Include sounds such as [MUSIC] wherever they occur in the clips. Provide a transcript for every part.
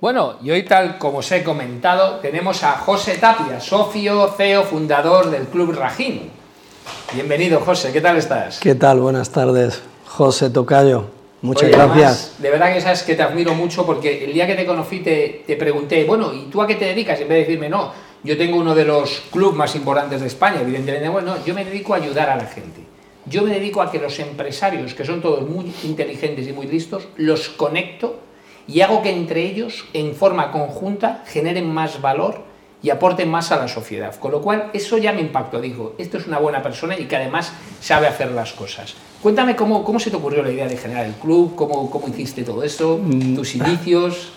Bueno, y hoy tal como os he comentado, tenemos a José Tapia, socio, CEO, fundador del Club Rajín. Bienvenido, José, ¿qué tal estás? ¿Qué tal? Buenas tardes, José Tocayo. Muchas gracias. de verdad que sabes que te admiro mucho porque el día que te conocí te, te, pregunté, bueno, ¿y tú a qué te dedicas? En vez de decirme, no, yo tengo uno de los clubes más importantes de España, evidentemente, bueno, yo me dedico a ayudar a la gente. Yo me dedico a que los empresarios, que son todos muy inteligentes y muy listos, los conecto y hago que entre ellos, en forma conjunta, generen más valor y aporten más a la sociedad. Con lo cual, eso ya me impactó. Digo, esto es una buena persona y que además sabe hacer las cosas. Cuéntame cómo, cómo se te ocurrió la idea de generar el club, cómo, cómo hiciste todo eso, mm. tus inicios.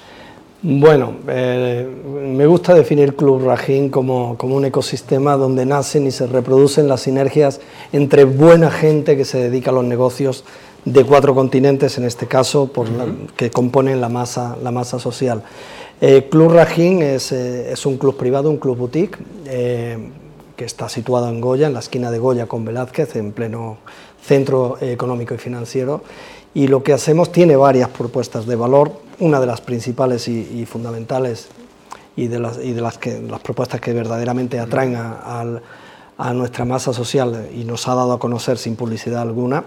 Bueno, eh, me gusta definir Club Rajín como, como, un ecosistema donde nacen y se reproducen las sinergias entre buena gente que se dedica a los negocios de cuatro continentes, en este caso, por que componen la masa, la masa social. Eh, club Rajín es, eh, es, un club privado, un club boutique, eh, que está situado en Goya, en la esquina de Goya con Velázquez, en pleno centro económico y financiero. Y lo que hacemos tiene varias propuestas de valor, una de las principales y, fundamentales y de, las, y de las, que, las propuestas que verdaderamente atraen a, a nuestra masa social y nos ha dado a conocer sin publicidad alguna,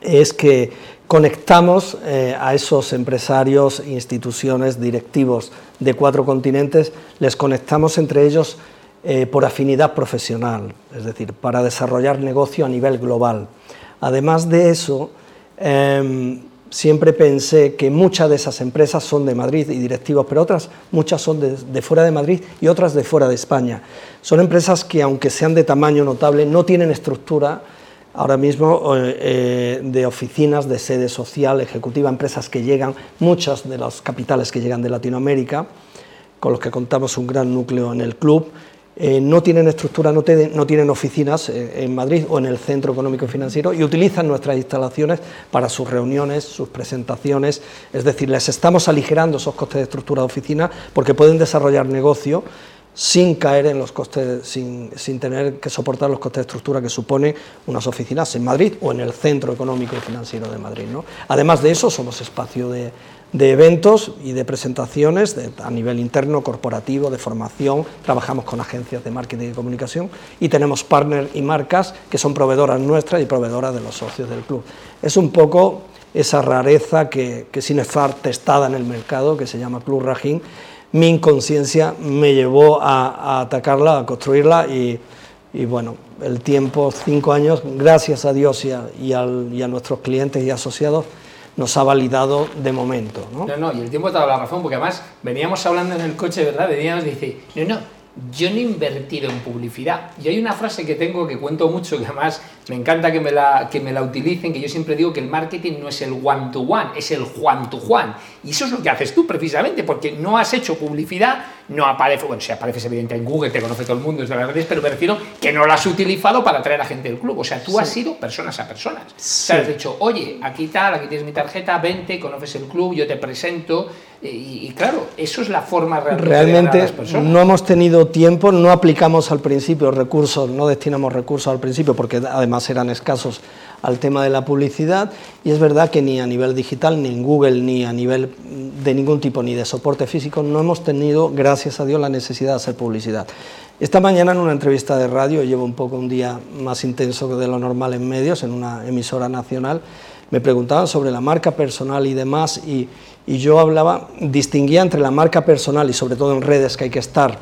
es que conectamos eh, a esos empresarios, instituciones, directivos de cuatro continentes, les conectamos entre ellos eh, por afinidad profesional, es decir, para desarrollar negocio a nivel global. Además de eso, em, siempre pensé que muchas de esas empresas son de Madrid y directivos, pero otras, muchas son de, fuera de Madrid y otras de fuera de España. Son empresas que, aunque sean de tamaño notable, no tienen estructura ahora mismo eh, eh, de oficinas de sede social, ejecutiva, empresas que llegan, muchas de las capitales que llegan de Latinoamérica, con los que contamos un gran núcleo en el club, eh, no tienen estructura, no, tienen oficinas en Madrid o en el Centro Económico y Financiero y utilizan nuestras instalaciones para sus reuniones, sus presentaciones, es decir, les estamos aligerando esos costes de estructura de oficina porque pueden desarrollar negocio sin caer en los costes, sin, tener que soportar los costes de estructura que supone unas oficinas en Madrid o en el centro económico y financiero de Madrid. ¿no? Además de eso, somos espacio de, eventos y de presentaciones a nivel interno, corporativo, de formación, trabajamos con agencias de marketing y comunicación y tenemos partners y marcas que son proveedoras nuestras y proveedoras de los socios del club. Es un poco esa rareza que, que sin estar testada en el mercado, que se llama Club Rajín, mi inconsciencia me llevó a, atacarla, a construirla y, bueno, el tiempo, cinco años, gracias a Dios y a, nuestros clientes y asociados, nos ha validado de momento. ¿no? no, y el tiempo te ha dado la razón, porque además veníamos hablando en el coche, ¿verdad? Veníamos y dice, no, no, yo no he invertido en publicidad. Y hay una frase que tengo que cuento mucho, que además me encanta que me, la, que me la utilicen, que yo siempre digo que el marketing no es el one-to-one, es el Juan-to-Juan. Y eso es lo que haces tú precisamente, porque no has hecho publicidad, no aparece, bueno, si apareces evidente en Google, te conoce todo el mundo desde las redes, pero me refiero que no lo has utilizado para atraer a gente del club. O sea, tú has sido personas a personas. O sea, has dicho, oye, aquí tal, aquí tienes mi tarjeta, vente, conoces el club, yo te presento. Y, claro, eso es la forma realmente, realmente de a las no hemos tenido tiempo, no aplicamos al principio recursos, no destinamos recursos al principio porque además eran escasos al tema de la publicidad y es verdad que ni a nivel digital, ni en Google, ni a nivel de ningún tipo, ni de soporte físico, no hemos tenido, gracias a Dios, la necesidad de hacer publicidad. Esta mañana en una entrevista de radio, llevo un poco un día más intenso que de lo normal en medios, en una emisora nacional, me preguntaban sobre la marca personal y demás y, y yo hablaba, distinguía entre la marca personal y sobre todo en redes que hay que estar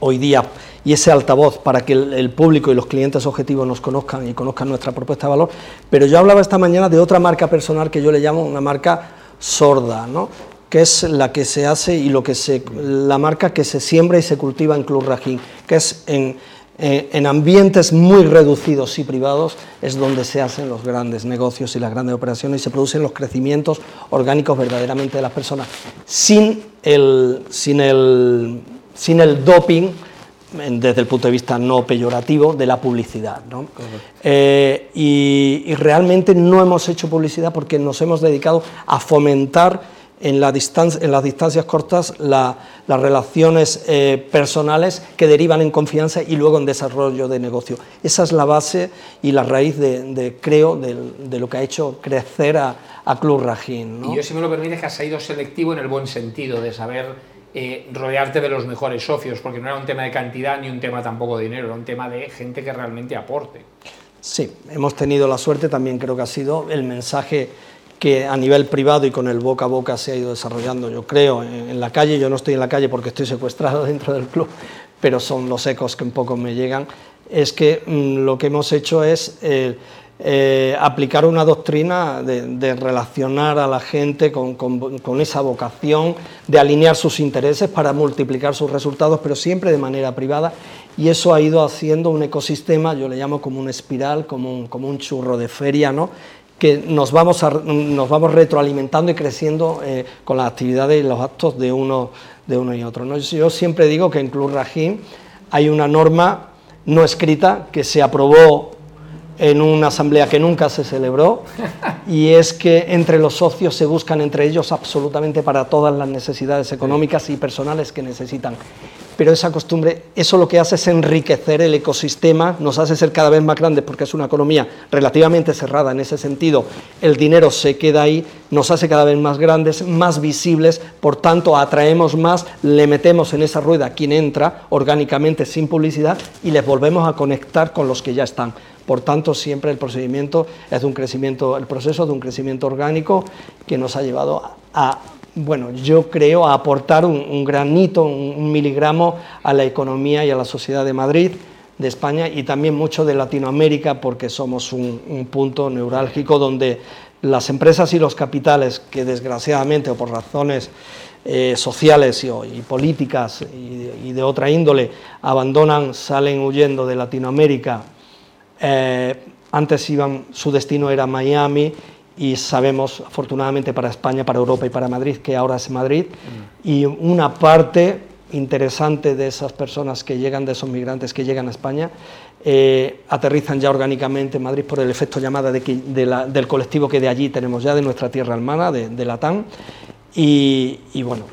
hoy día y ese altavoz para que el, público y los clientes objetivos nos conozcan y conozcan nuestra propuesta de valor, pero yo hablaba esta mañana de otra marca personal que yo le llamo una marca sorda, ¿no? que es la que se hace y lo que se, la marca que se siembra y se cultiva en Club Rajín, que es en, eh, en ambientes muy reducidos y privados es donde se hacen los grandes negocios y las grandes operaciones y se producen los crecimientos orgánicos verdaderamente de las personas, sin el, sin el, sin el doping desde el punto de vista no peyorativo de la publicidad. Eh, y, y realmente no hemos hecho publicidad porque nos hemos dedicado a fomentar en, la en las distancias cortas las relaciones eh, personales que derivan en confianza y luego en desarrollo de negocio. Esa es la base y la raíz de, creo, de, lo que ha hecho crecer a, Club Rajín. Y yo, si me lo permites, que has sido selectivo en el buen sentido, de saber eh, rodearte de los mejores socios, porque no era un tema de cantidad ni un tema tampoco de dinero, era un tema de gente que realmente aporte. Sí, hemos tenido la suerte, también creo que ha sido el mensaje que a nivel privado y con el boca a boca se ha ido desarrollando, yo creo, en, la calle. Yo no estoy en la calle porque estoy secuestrado [LAUGHS] dentro del club, pero son los ecos que un poco me llegan. Es que mm, lo que hemos hecho es eh, eh, aplicar una doctrina de, relacionar a la gente con, con, esa vocación, de alinear sus intereses para multiplicar sus resultados, pero siempre de manera privada. Y eso ha ido haciendo un ecosistema, yo le llamo como una espiral, como como un churro de feria, ¿no? Que nos vamos, nos vamos retroalimentando y creciendo eh, con las actividades y los actos de uno, de uno y otro. Yo siempre digo que en Club Rajim hay una norma no escrita que se aprobó en una asamblea que nunca se celebró y es que entre los socios se buscan entre ellos absolutamente para todas las necesidades económicas y personales que necesitan pero esa costumbre, eso lo que hace es enriquecer el ecosistema, nos hace ser cada vez más grandes porque es una economía relativamente cerrada en ese sentido, el dinero se queda ahí, nos hace cada vez más grandes, más visibles, por tanto atraemos más, le metemos en esa rueda a quien entra orgánicamente sin publicidad y les volvemos a conectar con los que ya están. Por tanto, siempre el procedimiento es de un crecimiento, el proceso de un crecimiento orgánico que nos ha llevado a bueno, yo creo, aportar un, granito, un, miligramo a la economía y a la sociedad de Madrid, de España y también mucho de Latinoamérica, porque somos un, punto neurálgico donde las empresas y los capitales, que desgraciadamente o por razones eh, sociales y, políticas y, de otra índole, abandonan, salen huyendo de Latinoamérica, eh, antes iban, su destino era Miami y sabemos, afortunadamente para España, para Europa y para Madrid, que ahora es Madrid, mm. y una parte interesante de esas personas que llegan, de esos migrantes que llegan a España, eh, aterrizan ya orgánicamente en Madrid por el efecto llamada de del colectivo que de allí tenemos ya, de nuestra tierra hermana, de, de Latán, y, bueno,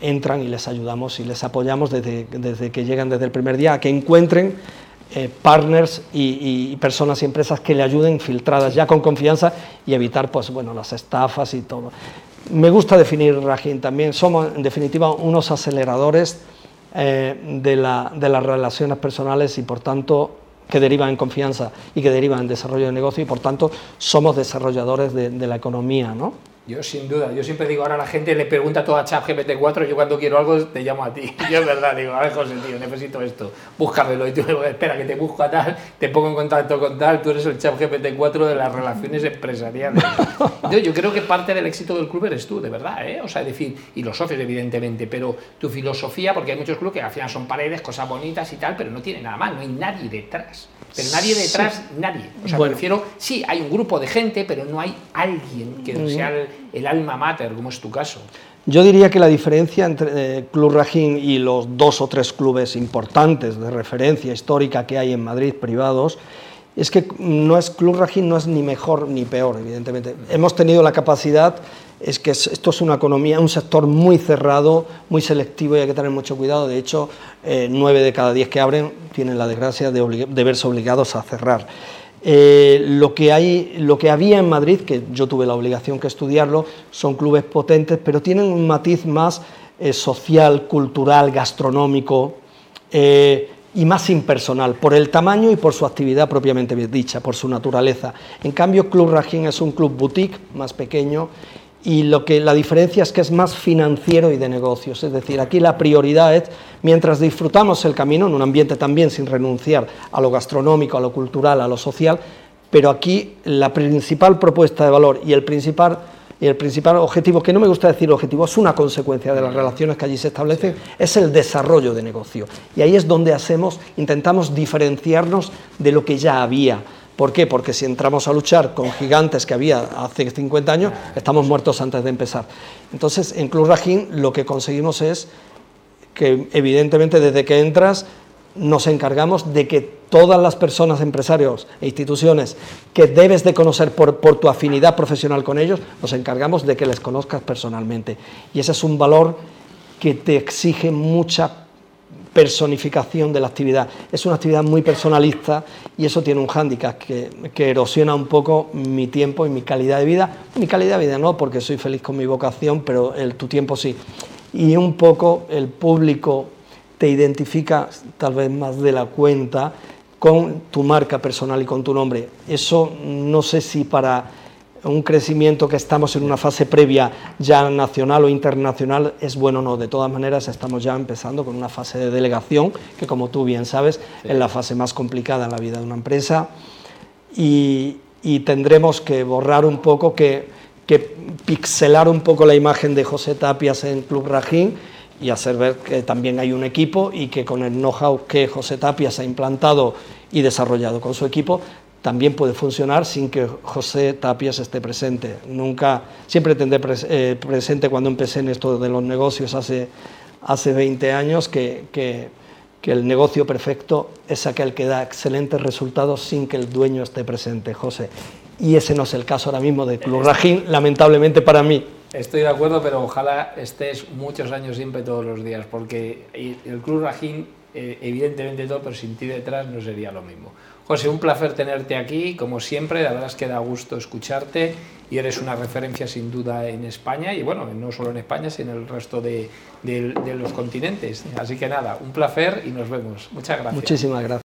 entran y les ayudamos y les apoyamos desde, desde que llegan desde el primer día a que encuentren eh, partners y, personas y empresas que le ayuden filtradas ya con confianza y evitar pues, bueno, las estafas y todo. Me gusta definir Rajin también, somos en definitiva unos aceleradores eh, de, la, de, las relaciones personales y por tanto que derivan en confianza y que derivan en desarrollo de negocio y por tanto somos desarrolladores de, de la economía. ¿no? Yo sin duda, yo siempre digo, ahora la gente le pregunta todo a ChatGPT 4, yo cuando quiero algo te llamo a ti. [LAUGHS] Yo es verdad, digo, a ver José, tío, necesito esto, búscamelo. Y tú digo, espera, que te busco a tal, te pongo en contacto con tal, tú eres el ChatGPT 4 de las relaciones empresariales. [LAUGHS] Yo, yo, creo que parte del éxito del club eres tú, de verdad, ¿eh? O sea, es decir, y los socios evidentemente, pero tu filosofía, porque hay muchos clubes que al final son paredes, cosas bonitas y tal, pero no tiene nada más, no hay nadie detrás. Pero nadie detrás, nadie. O sea, prefiero, sí, hay un grupo de gente, pero no hay alguien que sea el, alma mater, como es tu caso. Yo diría que la diferencia entre eh, Club Rajín y los dos o tres clubes importantes de referencia histórica que hay en Madrid privados es que no es Club Rajín no es ni mejor ni peor, evidentemente. Hemos tenido la capacidad es que esto es una economía, un sector muy cerrado, muy selectivo y hay que tener mucho cuidado. De hecho, eh, nueve de cada diez que abren tienen la desgracia de, verse obligados a cerrar. Eh, lo, que hay, lo que había en Madrid, que yo tuve la obligación que estudiarlo, son clubes potentes, pero tienen un matiz más eh, social, cultural, gastronómico y más impersonal, por el tamaño y por su actividad propiamente dicha, por su naturaleza. En cambio, Club Rajín es un club boutique, más pequeño, y lo que la diferencia es que es más financiero y de negocios, es decir, aquí la prioridad es mientras disfrutamos el camino en un ambiente también sin renunciar a lo gastronómico, a lo cultural, a lo social, pero aquí la principal propuesta de valor y el principal y el principal objetivo, que no me gusta decir objetivo, es una consecuencia de las relaciones que allí se establecen, es el desarrollo de negocio. Y ahí es donde hacemos, intentamos diferenciarnos de lo que ya había ¿Por qué? Porque si entramos a luchar con gigantes que había hace 50 años, estamos muertos antes de empezar. Entonces, en Club Rajín lo que conseguimos es que, evidentemente, desde que entras, nos encargamos de que todas las personas, empresarios e instituciones que debes de conocer por, por, tu afinidad profesional con ellos, nos encargamos de que les conozcas personalmente. Y ese es un valor que te exige mucha personificación de la actividad. Es una actividad muy personalista y eso tiene un hándicap que, que, erosiona un poco mi tiempo y mi calidad de vida. Mi calidad de vida no, porque soy feliz con mi vocación, pero el, tu tiempo sí. Y un poco el público te identifica tal vez más de la cuenta con tu marca personal y con tu nombre. Eso no sé si para un crecimiento que estamos en una fase previa ya nacional o internacional es bueno o no. De todas maneras, estamos ya empezando con una fase de delegación, que como tú bien sabes, es la fase más complicada en la vida de una empresa. Y, tendremos que borrar un poco, que, que, pixelar un poco la imagen de José Tapias en Club Rajín y hacer ver que también hay un equipo y que con el know-how que José Tapias ha implantado y desarrollado con su equipo, también puede funcionar sin que José Tapias esté presente. Nunca, siempre tendré eh, presente cuando empecé en esto de los negocios hace, hace 20 años que, que, que, el negocio perfecto es aquel que da excelentes resultados sin que el dueño esté presente, José. Y ese no es el caso ahora mismo de Club Rajín, lamentablemente para mí. Estoy de acuerdo, pero ojalá estés muchos años siempre todos los días, porque el Club Rajín, eh, evidentemente todo, pero sin ti detrás no sería lo mismo. José, un placer tenerte aquí, como siempre, la verdad es que da gusto escucharte y eres una referencia sin duda en España y bueno, no solo en España, sino en el resto de, de los continentes. Así que nada, un placer y nos vemos. Muchas gracias. Muchísimas gracias.